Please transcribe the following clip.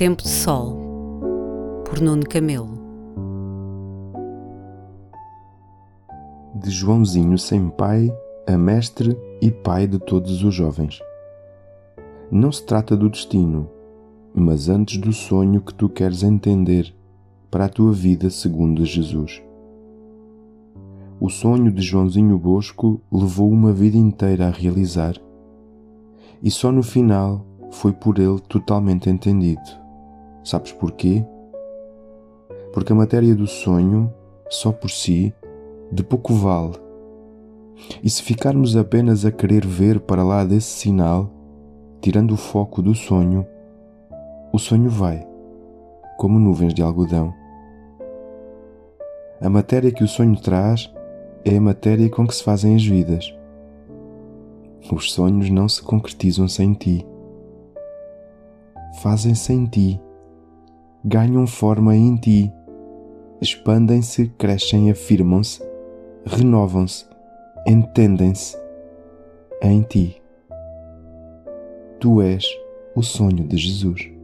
Tempo de Sol, por Nuno Camelo. De Joãozinho sem pai a mestre e pai de todos os jovens. Não se trata do destino, mas antes do sonho que tu queres entender para a tua vida segundo Jesus. O sonho de Joãozinho Bosco levou uma vida inteira a realizar, e só no final foi por ele totalmente entendido. Sabes porquê? Porque a matéria do sonho, só por si, de pouco vale. E se ficarmos apenas a querer ver para lá desse sinal, tirando o foco do sonho, o sonho vai, como nuvens de algodão. A matéria que o sonho traz é a matéria com que se fazem as vidas. Os sonhos não se concretizam sem ti. Fazem-se em ti. Ganham forma em ti. Expandem-se, crescem, afirmam-se, renovam-se, entendem-se em ti. Tu és o sonho de Jesus.